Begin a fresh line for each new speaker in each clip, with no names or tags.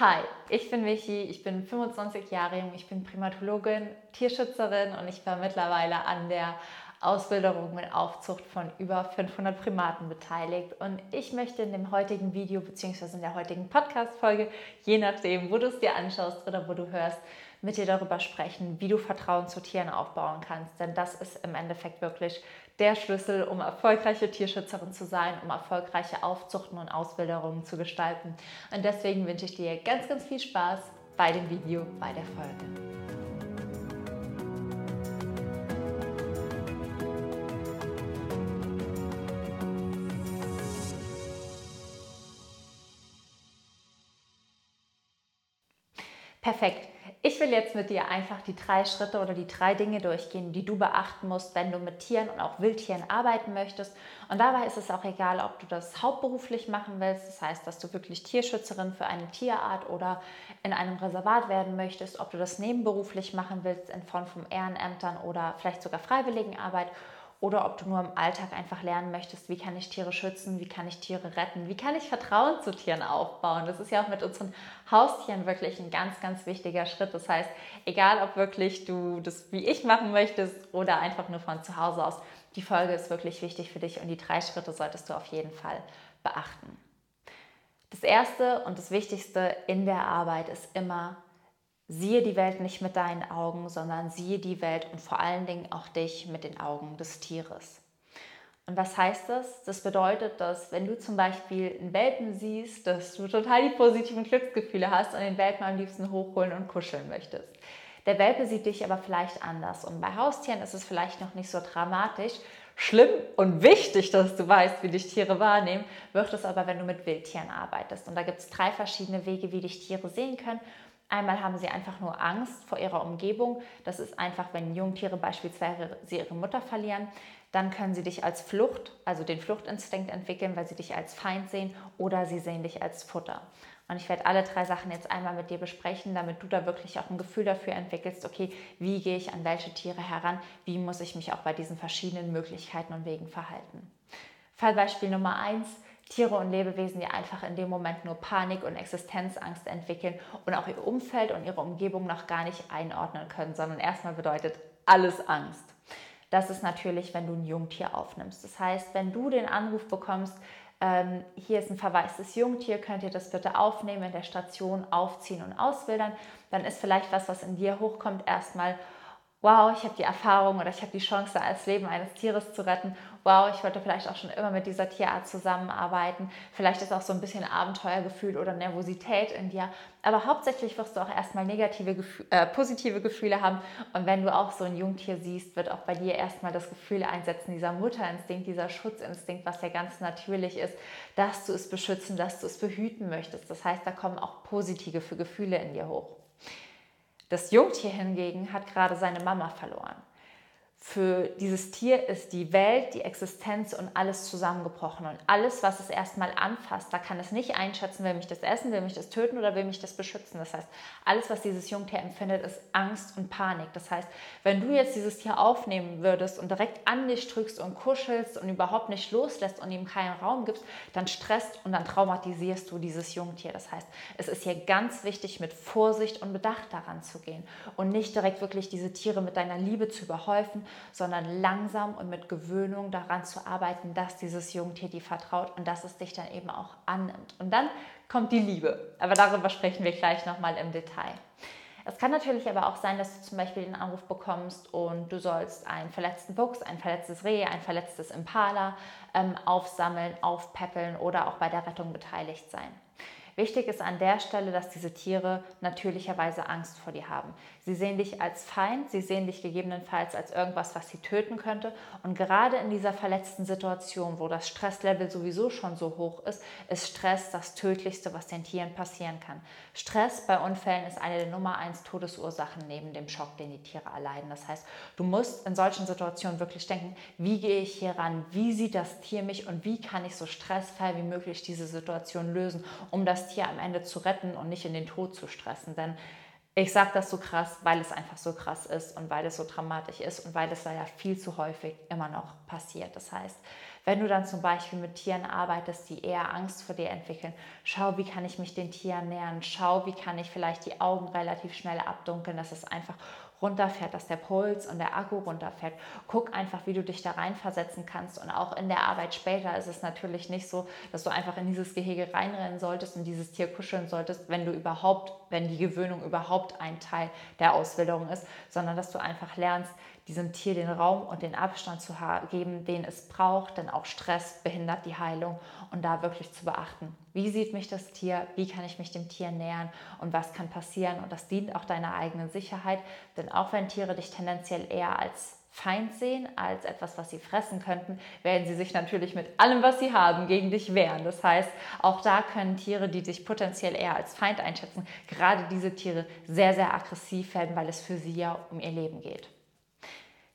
Hi, ich bin Michi, ich bin 25 Jahre jung, ich bin Primatologin, Tierschützerin und ich war mittlerweile an der Ausbildung mit Aufzucht von über 500 Primaten beteiligt. Und ich möchte in dem heutigen Video bzw. in der heutigen Podcast-Folge, je nachdem, wo du es dir anschaust oder wo du hörst, mit dir darüber sprechen, wie du Vertrauen zu Tieren aufbauen kannst. Denn das ist im Endeffekt wirklich der Schlüssel, um erfolgreiche Tierschützerin zu sein, um erfolgreiche Aufzuchten und Ausbilderungen zu gestalten. Und deswegen wünsche ich dir ganz, ganz viel Spaß bei dem Video, bei der Folge. Perfekt. Ich will jetzt mit dir einfach die drei Schritte oder die drei Dinge durchgehen, die du beachten musst, wenn du mit Tieren und auch Wildtieren arbeiten möchtest. Und dabei ist es auch egal, ob du das hauptberuflich machen willst, das heißt, dass du wirklich Tierschützerin für eine Tierart oder in einem Reservat werden möchtest, ob du das nebenberuflich machen willst in Form von Ehrenämtern oder vielleicht sogar Freiwilligenarbeit oder ob du nur im Alltag einfach lernen möchtest, wie kann ich Tiere schützen, wie kann ich Tiere retten, wie kann ich Vertrauen zu Tieren aufbauen. Das ist ja auch mit unseren Haustieren wirklich ein ganz, ganz wichtiger Schritt. Das heißt, egal ob wirklich du das wie ich machen möchtest oder einfach nur von zu Hause aus, die Folge ist wirklich wichtig für dich und die drei Schritte solltest du auf jeden Fall beachten. Das Erste und das Wichtigste in der Arbeit ist immer, Siehe die Welt nicht mit deinen Augen, sondern siehe die Welt und vor allen Dingen auch dich mit den Augen des Tieres. Und was heißt das? Das bedeutet, dass wenn du zum Beispiel einen Welpen siehst, dass du total die positiven Glücksgefühle hast und den Welpen am liebsten hochholen und kuscheln möchtest. Der Welpe sieht dich aber vielleicht anders. Und bei Haustieren ist es vielleicht noch nicht so dramatisch. Schlimm und wichtig, dass du weißt, wie dich Tiere wahrnehmen, wird es aber, wenn du mit Wildtieren arbeitest. Und da gibt es drei verschiedene Wege, wie dich Tiere sehen können. Einmal haben sie einfach nur Angst vor ihrer Umgebung. Das ist einfach, wenn Jungtiere beispielsweise ihre Mutter verlieren. Dann können sie dich als Flucht, also den Fluchtinstinkt entwickeln, weil sie dich als Feind sehen oder sie sehen dich als Futter. Und ich werde alle drei Sachen jetzt einmal mit dir besprechen, damit du da wirklich auch ein Gefühl dafür entwickelst, okay, wie gehe ich an welche Tiere heran, wie muss ich mich auch bei diesen verschiedenen Möglichkeiten und Wegen verhalten. Fallbeispiel Nummer eins Tiere und Lebewesen, die einfach in dem Moment nur Panik und Existenzangst entwickeln und auch ihr Umfeld und ihre Umgebung noch gar nicht einordnen können, sondern erstmal bedeutet alles Angst. Das ist natürlich, wenn du ein Jungtier aufnimmst. Das heißt, wenn du den Anruf bekommst, ähm, hier ist ein verwaistes Jungtier, könnt ihr das bitte aufnehmen, in der Station aufziehen und auswildern, dann ist vielleicht was, was in dir hochkommt, erstmal, wow, ich habe die Erfahrung oder ich habe die Chance, das Leben eines Tieres zu retten. Wow, ich wollte vielleicht auch schon immer mit dieser Tierart zusammenarbeiten. Vielleicht ist auch so ein bisschen Abenteuergefühl oder Nervosität in dir. Aber hauptsächlich wirst du auch erstmal negative, äh, positive Gefühle haben. Und wenn du auch so ein Jungtier siehst, wird auch bei dir erstmal das Gefühl einsetzen, dieser Mutterinstinkt, dieser Schutzinstinkt, was ja ganz natürlich ist, dass du es beschützen, dass du es behüten möchtest. Das heißt, da kommen auch positive Gefühle in dir hoch. Das Jungtier hingegen hat gerade seine Mama verloren. Für dieses Tier ist die Welt, die Existenz und alles zusammengebrochen. Und alles, was es erstmal anfasst, da kann es nicht einschätzen, will mich das essen, will mich das töten oder will mich das beschützen. Das heißt, alles, was dieses Jungtier empfindet, ist Angst und Panik. Das heißt, wenn du jetzt dieses Tier aufnehmen würdest und direkt an dich drückst und kuschelst und überhaupt nicht loslässt und ihm keinen Raum gibst, dann stresst und dann traumatisierst du dieses Jungtier. Das heißt, es ist hier ganz wichtig, mit Vorsicht und Bedacht daran zu gehen und nicht direkt wirklich diese Tiere mit deiner Liebe zu überhäufen, sondern langsam und mit Gewöhnung daran zu arbeiten, dass dieses Jungtier dir vertraut und dass es dich dann eben auch annimmt. Und dann kommt die Liebe. Aber darüber sprechen wir gleich nochmal im Detail. Es kann natürlich aber auch sein, dass du zum Beispiel den Anruf bekommst und du sollst einen verletzten Fuchs, ein verletztes Reh, ein verletztes Impala ähm, aufsammeln, aufpäppeln oder auch bei der Rettung beteiligt sein. Wichtig ist an der Stelle, dass diese Tiere natürlicherweise Angst vor dir haben. Sie sehen dich als Feind, sie sehen dich gegebenenfalls als irgendwas, was sie töten könnte. Und gerade in dieser verletzten Situation, wo das Stresslevel sowieso schon so hoch ist, ist Stress das Tödlichste, was den Tieren passieren kann. Stress bei Unfällen ist eine der Nummer eins Todesursachen neben dem Schock, den die Tiere erleiden. Das heißt, du musst in solchen Situationen wirklich denken, wie gehe ich hier ran, wie sieht das Tier mich und wie kann ich so stressfrei wie möglich diese Situation lösen, um das Tier am Ende zu retten und nicht in den Tod zu stressen. Denn Ich sage das so krass, weil es einfach so krass ist und weil es so dramatisch ist und weil es leider viel zu häufig immer noch passiert. Das heißt, wenn du dann zum Beispiel mit Tieren arbeitest, die eher Angst vor dir entwickeln, schau, wie kann ich mich den Tieren nähern, schau, wie kann ich vielleicht die Augen relativ schnell abdunkeln, dass es einfach runterfährt, dass der Puls und der Akku runterfährt. Guck einfach, wie du dich da reinversetzen kannst. Und auch in der Arbeit später ist es natürlich nicht so, dass du einfach in dieses Gehege reinrennen solltest und dieses Tier kuscheln solltest, wenn du überhaupt, wenn die Gewöhnung überhaupt ein Teil der Ausbildung ist, sondern dass du einfach lernst, diesem Tier den Raum und den Abstand zu geben, den es braucht, denn auch Stress behindert die Heilung und da wirklich zu beachten, wie sieht mich das Tier, wie kann ich mich dem Tier nähern und was kann passieren und das dient auch deiner eigenen Sicherheit, denn auch wenn Tiere dich tendenziell eher als Feind sehen als etwas, was sie fressen könnten, werden sie sich natürlich mit allem, was sie haben, gegen dich wehren. Das heißt, auch da können Tiere, die dich potenziell eher als Feind einschätzen, gerade diese Tiere sehr, sehr aggressiv werden, weil es für sie ja um ihr Leben geht.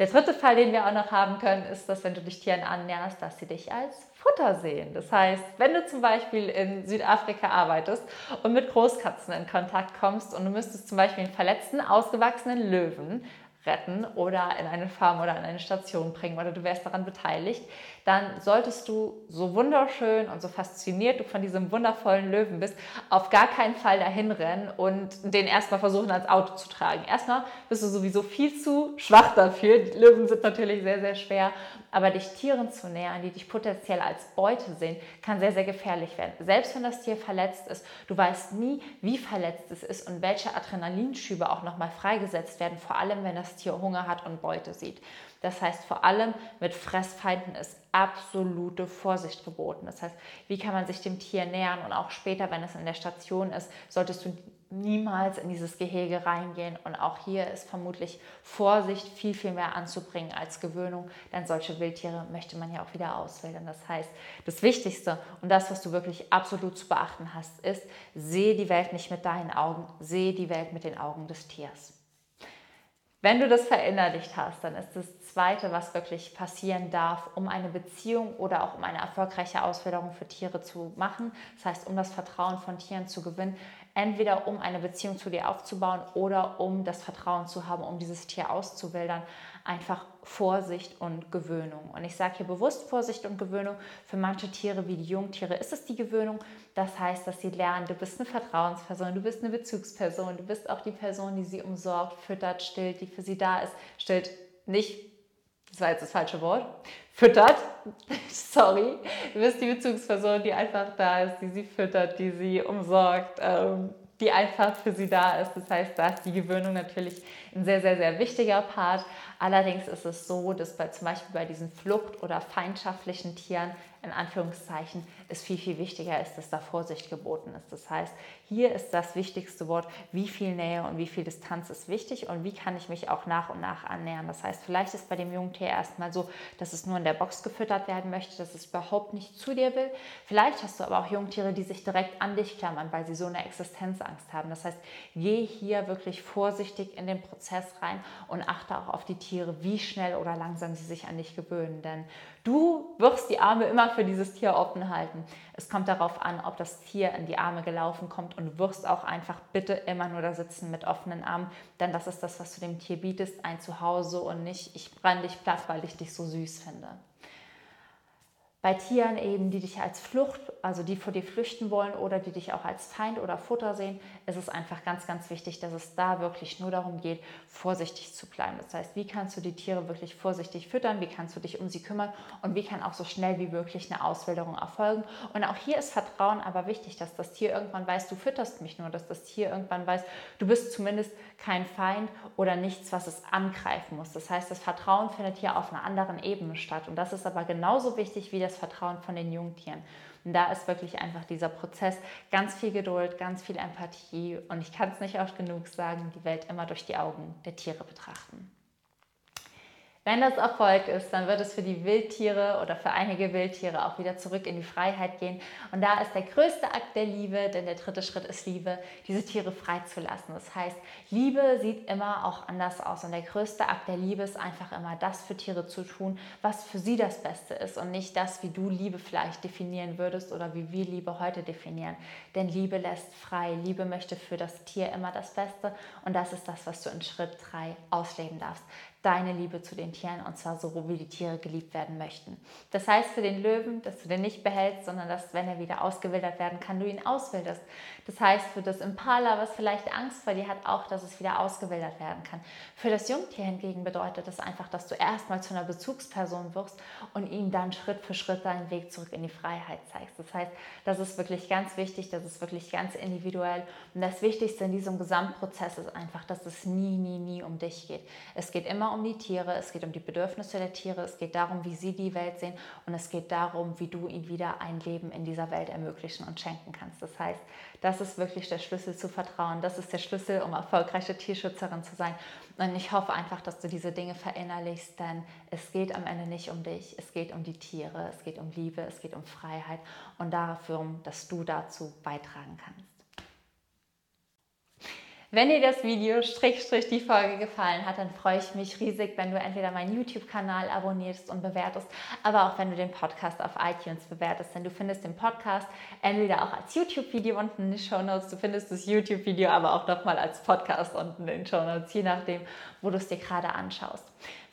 Der dritte Fall, den wir auch noch haben können, ist, dass wenn du dich Tieren annäherst, dass sie dich als Futter sehen. Das heißt, wenn du zum Beispiel in Südafrika arbeitest und mit Großkatzen in Kontakt kommst und du müsstest zum Beispiel einen verletzten, ausgewachsenen Löwen retten oder in eine Farm oder in eine Station bringen oder du wärst daran beteiligt, dann solltest du so wunderschön und so fasziniert du von diesem wundervollen Löwen bist, auf gar keinen Fall dahin rennen und den erstmal versuchen ans Auto zu tragen. Erstmal bist du sowieso viel zu schwach dafür. Die Löwen sind natürlich sehr, sehr schwer, aber dich Tieren zu nähern, die dich potenziell als Beute sehen, kann sehr, sehr gefährlich werden. Selbst wenn das Tier verletzt ist, du weißt nie, wie verletzt es ist und welche Adrenalinschübe auch nochmal freigesetzt werden, vor allem wenn das Tier Hunger hat und Beute sieht. Das heißt, vor allem mit Fressfeinden ist absolute Vorsicht geboten. Das heißt, wie kann man sich dem Tier nähern und auch später, wenn es in der Station ist, solltest du niemals in dieses Gehege reingehen. Und auch hier ist vermutlich Vorsicht viel, viel mehr anzubringen als Gewöhnung, denn solche Wildtiere möchte man ja auch wieder auswählen. Das heißt, das Wichtigste und das, was du wirklich absolut zu beachten hast, ist, sehe die Welt nicht mit deinen Augen, sehe die Welt mit den Augen des Tiers. Wenn du das verinnerlicht hast, dann ist das Zweite, was wirklich passieren darf, um eine Beziehung oder auch um eine erfolgreiche Ausbildung für Tiere zu machen, das heißt, um das Vertrauen von Tieren zu gewinnen, entweder um eine Beziehung zu dir aufzubauen oder um das Vertrauen zu haben, um dieses Tier auszuwildern, einfach Vorsicht und Gewöhnung. Und ich sage hier bewusst Vorsicht und Gewöhnung. Für manche Tiere wie die Jungtiere ist es die Gewöhnung. Das heißt, dass sie lernen, du bist eine Vertrauensperson, du bist eine Bezugsperson, du bist auch die Person, die sie umsorgt, füttert, stillt, die für sie da ist. Stillt nicht, das war jetzt das falsche Wort, füttert, sorry, du bist die Bezugsperson, die einfach da ist, die sie füttert, die sie umsorgt, ähm, die einfach für sie da ist. Das heißt, da ist die Gewöhnung natürlich ein sehr, sehr, sehr wichtiger Part. Allerdings ist es so, dass bei, zum Beispiel bei diesen Flucht- oder feindschaftlichen Tieren in Anführungszeichen es viel, viel wichtiger ist, dass da Vorsicht geboten ist. Das heißt, hier ist das wichtigste Wort, wie viel Nähe und wie viel Distanz ist wichtig und wie kann ich mich auch nach und nach annähern. Das heißt, vielleicht ist bei dem Jungtier erstmal so, dass es nur in der Box gefüttert werden möchte, dass es überhaupt nicht zu dir will. Vielleicht hast du aber auch Jungtiere, die sich direkt an dich klammern, weil sie so eine Existenzangst haben. Das heißt, geh hier wirklich vorsichtig in den Prozess rein und achte auch auf die Tiere, wie schnell oder langsam sie sich an dich gewöhnen. Denn Du wirst die Arme immer für dieses Tier offen halten. Es kommt darauf an, ob das Tier in die Arme gelaufen kommt und wirst auch einfach bitte immer nur da sitzen mit offenen Armen, denn das ist das, was du dem Tier bietest, ein Zuhause und nicht, ich brenne dich platt, weil ich dich so süß finde. Bei Tieren eben, die dich als Flucht, also die vor dir flüchten wollen oder die dich auch als Feind oder Futter sehen, ist es einfach ganz, ganz wichtig, dass es da wirklich nur darum geht, vorsichtig zu bleiben. Das heißt, wie kannst du die Tiere wirklich vorsichtig füttern, wie kannst du dich um sie kümmern und wie kann auch so schnell wie möglich eine Auswilderung erfolgen. Und auch hier ist Vertrauen aber wichtig, dass das Tier irgendwann weiß, du fütterst mich nur, dass das Tier irgendwann weiß, du bist zumindest kein Feind oder nichts, was es angreifen muss. Das heißt, das Vertrauen findet hier auf einer anderen Ebene statt. Und das ist aber genauso wichtig wie das das Vertrauen von den Jungtieren. Und da ist wirklich einfach dieser Prozess ganz viel Geduld, ganz viel Empathie und ich kann es nicht oft genug sagen, die Welt immer durch die Augen der Tiere betrachten. Wenn das Erfolg ist, dann wird es für die Wildtiere oder für einige Wildtiere auch wieder zurück in die Freiheit gehen. Und da ist der größte Akt der Liebe, denn der dritte Schritt ist Liebe, diese Tiere freizulassen. Das heißt, Liebe sieht immer auch anders aus. Und der größte Akt der Liebe ist einfach immer das für Tiere zu tun, was für sie das Beste ist und nicht das, wie du Liebe vielleicht definieren würdest oder wie wir Liebe heute definieren. Denn Liebe lässt frei. Liebe möchte für das Tier immer das Beste. Und das ist das, was du in Schritt 3 ausleben darfst deine Liebe zu den Tieren und zwar so, wie die Tiere geliebt werden möchten. Das heißt für den Löwen, dass du den nicht behältst, sondern dass, wenn er wieder ausgewildert werden kann, du ihn auswilderst. Das heißt für das Impala, was vielleicht Angst vor dir hat, auch, dass es wieder ausgewildert werden kann. Für das Jungtier hingegen bedeutet das einfach, dass du erstmal zu einer Bezugsperson wirst und ihm dann Schritt für Schritt deinen Weg zurück in die Freiheit zeigst. Das heißt, das ist wirklich ganz wichtig, das ist wirklich ganz individuell. Und das Wichtigste in diesem Gesamtprozess ist einfach, dass es nie, nie, nie um dich geht. Es geht immer um die Tiere, es geht um die Bedürfnisse der Tiere, es geht darum, wie sie die Welt sehen und es geht darum, wie du ihnen wieder ein Leben in dieser Welt ermöglichen und schenken kannst. Das heißt, das ist wirklich der Schlüssel zu Vertrauen, das ist der Schlüssel, um erfolgreiche Tierschützerin zu sein. Und ich hoffe einfach, dass du diese Dinge verinnerlichst, denn es geht am Ende nicht um dich, es geht um die Tiere, es geht um Liebe, es geht um Freiheit und dafür, dass du dazu beitragen kannst. Wenn dir das Video Strich Strich die Folge gefallen hat, dann freue ich mich riesig, wenn du entweder meinen YouTube-Kanal abonnierst und bewertest, aber auch wenn du den Podcast auf iTunes bewertest. Denn du findest den Podcast entweder auch als YouTube-Video unten in den Show Notes, du findest das YouTube-Video aber auch nochmal als Podcast unten in den Show Notes, je nachdem, wo du es dir gerade anschaust.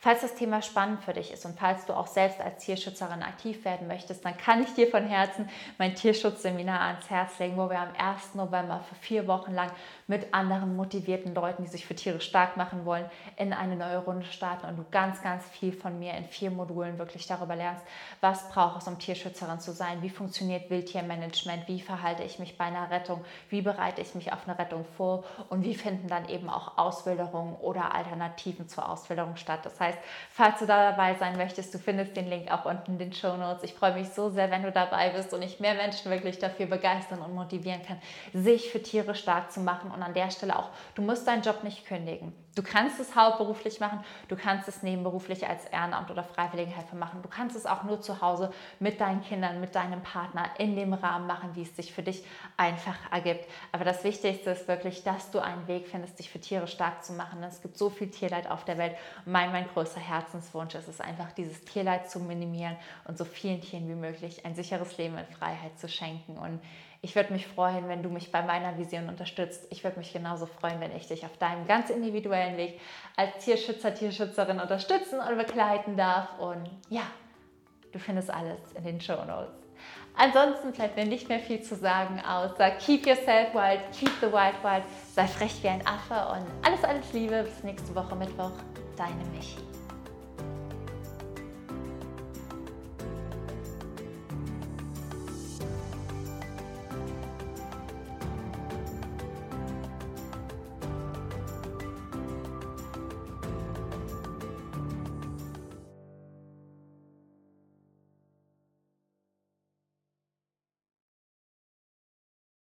Falls das Thema spannend für dich ist und falls du auch selbst als Tierschützerin aktiv werden möchtest, dann kann ich dir von Herzen mein Tierschutzseminar ans Herz legen, wo wir am 1. November für vier Wochen lang mit anderen motivierten Leuten, die sich für Tiere stark machen wollen, in eine neue Runde starten und du ganz, ganz viel von mir in vier Modulen wirklich darüber lernst, was braucht es, um Tierschützerin zu sein, wie funktioniert Wildtiermanagement, wie verhalte ich mich bei einer Rettung, wie bereite ich mich auf eine Rettung vor und wie finden dann eben auch Auswilderungen oder Alternativen zur Auswilderung statt. Das heißt, heißt, falls du da dabei sein möchtest, du findest den Link auch unten in den Show Notes. Ich freue mich so sehr, wenn du dabei bist und ich mehr Menschen wirklich dafür begeistern und motivieren kann, sich für Tiere stark zu machen. Und an der Stelle auch, du musst deinen Job nicht kündigen. Du kannst es hauptberuflich machen, du kannst es nebenberuflich als Ehrenamt oder Freiwilligenhelfer machen. Du kannst es auch nur zu Hause mit deinen Kindern, mit deinem Partner in dem Rahmen machen, wie es sich für dich einfach ergibt. Aber das Wichtigste ist wirklich, dass du einen Weg findest, dich für Tiere stark zu machen. Es gibt so viel Tierleid auf der Welt. Mein, mein größter Herzenswunsch ist es einfach, dieses Tierleid zu minimieren und so vielen Tieren wie möglich ein sicheres Leben in Freiheit zu schenken. Und ich würde mich freuen, wenn du mich bei meiner Vision unterstützt. Ich würde mich genauso freuen, wenn ich dich auf deinem ganz individuellen Weg als Tierschützer, Tierschützerin unterstützen und begleiten darf. Und ja, du findest alles in den Show Notes. Ansonsten bleibt mir nicht mehr viel zu sagen, außer keep yourself wild, keep the wild wild, sei frech wie ein Affe und alles, alles Liebe. Bis nächste Woche Mittwoch. Deine Michi.